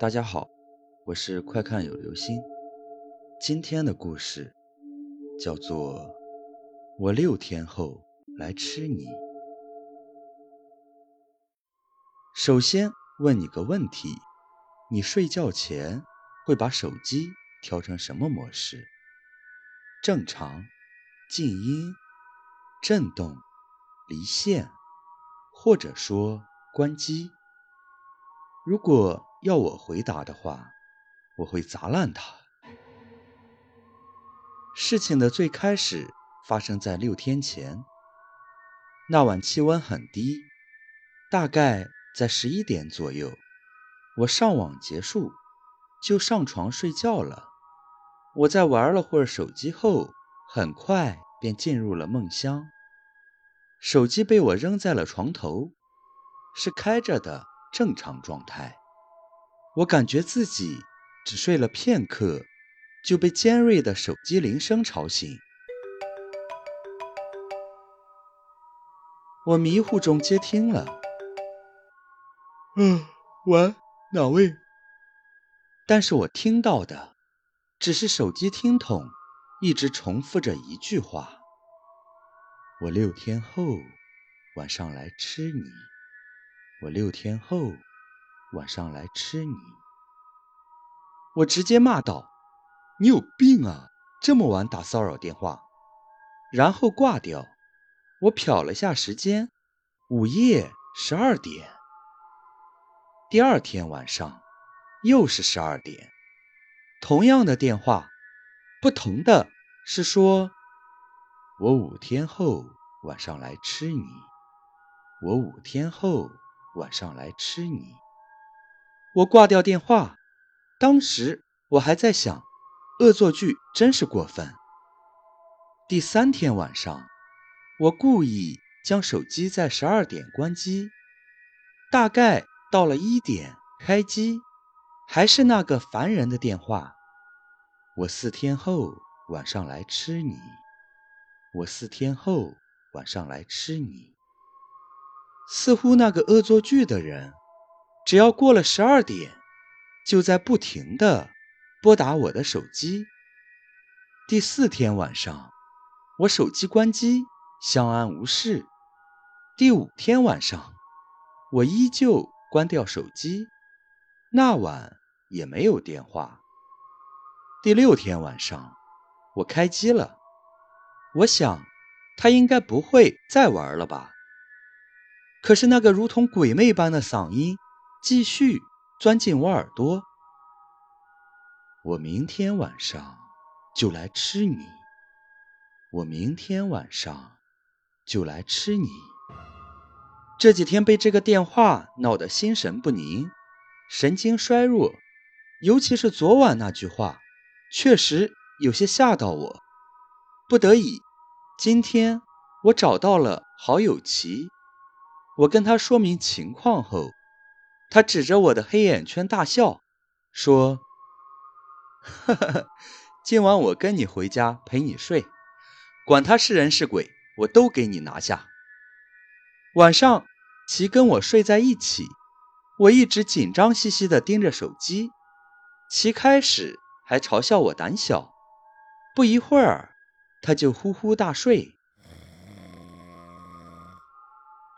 大家好，我是快看有流星。今天的故事叫做《我六天后来吃你》。首先问你个问题：你睡觉前会把手机调成什么模式？正常、静音、震动、离线，或者说关机？如果要我回答的话，我会砸烂它。事情的最开始发生在六天前。那晚气温很低，大概在十一点左右。我上网结束，就上床睡觉了。我在玩了会儿手机后，很快便进入了梦乡。手机被我扔在了床头，是开着的正常状态。我感觉自己只睡了片刻，就被尖锐的手机铃声吵醒。我迷糊中接听了，“嗯，喂，哪位？”但是我听到的只是手机听筒一直重复着一句话：“我六天后晚上来吃你。”我六天后。晚上来吃你，我直接骂道：“你有病啊！这么晚打骚扰电话！”然后挂掉。我瞟了下时间，午夜十二点。第二天晚上又是十二点，同样的电话，不同的是说：“我五天后晚上来吃你。”我五天后晚上来吃你。我挂掉电话，当时我还在想，恶作剧真是过分。第三天晚上，我故意将手机在十二点关机，大概到了一点开机，还是那个烦人的电话。我四天后晚上来吃你，我四天后晚上来吃你。似乎那个恶作剧的人。只要过了十二点，就在不停的拨打我的手机。第四天晚上，我手机关机，相安无事。第五天晚上，我依旧关掉手机，那晚也没有电话。第六天晚上，我开机了，我想他应该不会再玩了吧。可是那个如同鬼魅般的嗓音。继续钻进我耳朵。我明天晚上就来吃你。我明天晚上就来吃你。这几天被这个电话闹得心神不宁，神经衰弱，尤其是昨晚那句话，确实有些吓到我。不得已，今天我找到了好友齐，我跟他说明情况后。他指着我的黑眼圈大笑，说：“哈哈，今晚我跟你回家陪你睡，管他是人是鬼，我都给你拿下。”晚上，齐跟我睡在一起，我一直紧张兮兮地盯着手机。齐开始还嘲笑我胆小，不一会儿，他就呼呼大睡。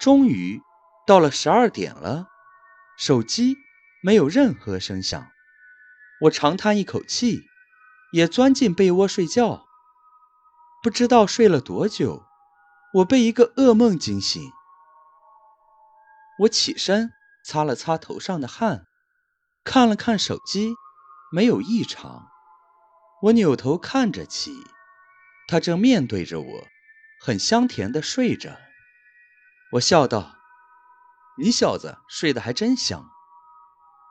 终于到了十二点了。手机没有任何声响，我长叹一口气，也钻进被窝睡觉。不知道睡了多久，我被一个噩梦惊醒。我起身擦了擦头上的汗，看了看手机，没有异常。我扭头看着起，他正面对着我，很香甜的睡着。我笑道。你小子睡得还真香。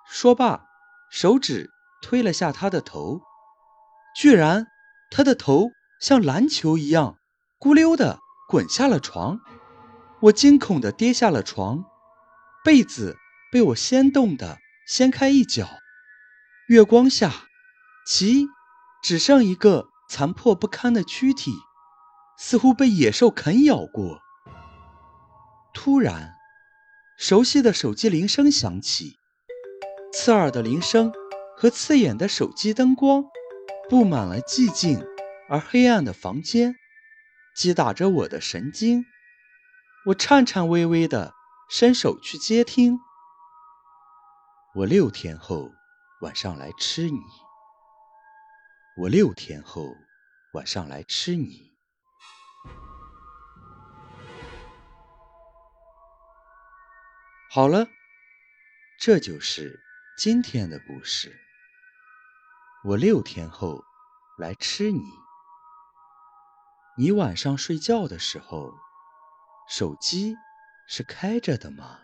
说罢，手指推了下他的头，居然他的头像篮球一样咕溜的滚下了床。我惊恐的跌下了床，被子被我掀动的掀开一角。月光下，其只剩一个残破不堪的躯体，似乎被野兽啃咬过。突然。熟悉的手机铃声响起，刺耳的铃声和刺眼的手机灯光，布满了寂静而黑暗的房间，击打着我的神经。我颤颤巍巍地伸手去接听。我六天后晚上来吃你。我六天后晚上来吃你。好了，这就是今天的故事。我六天后来吃你。你晚上睡觉的时候，手机是开着的吗？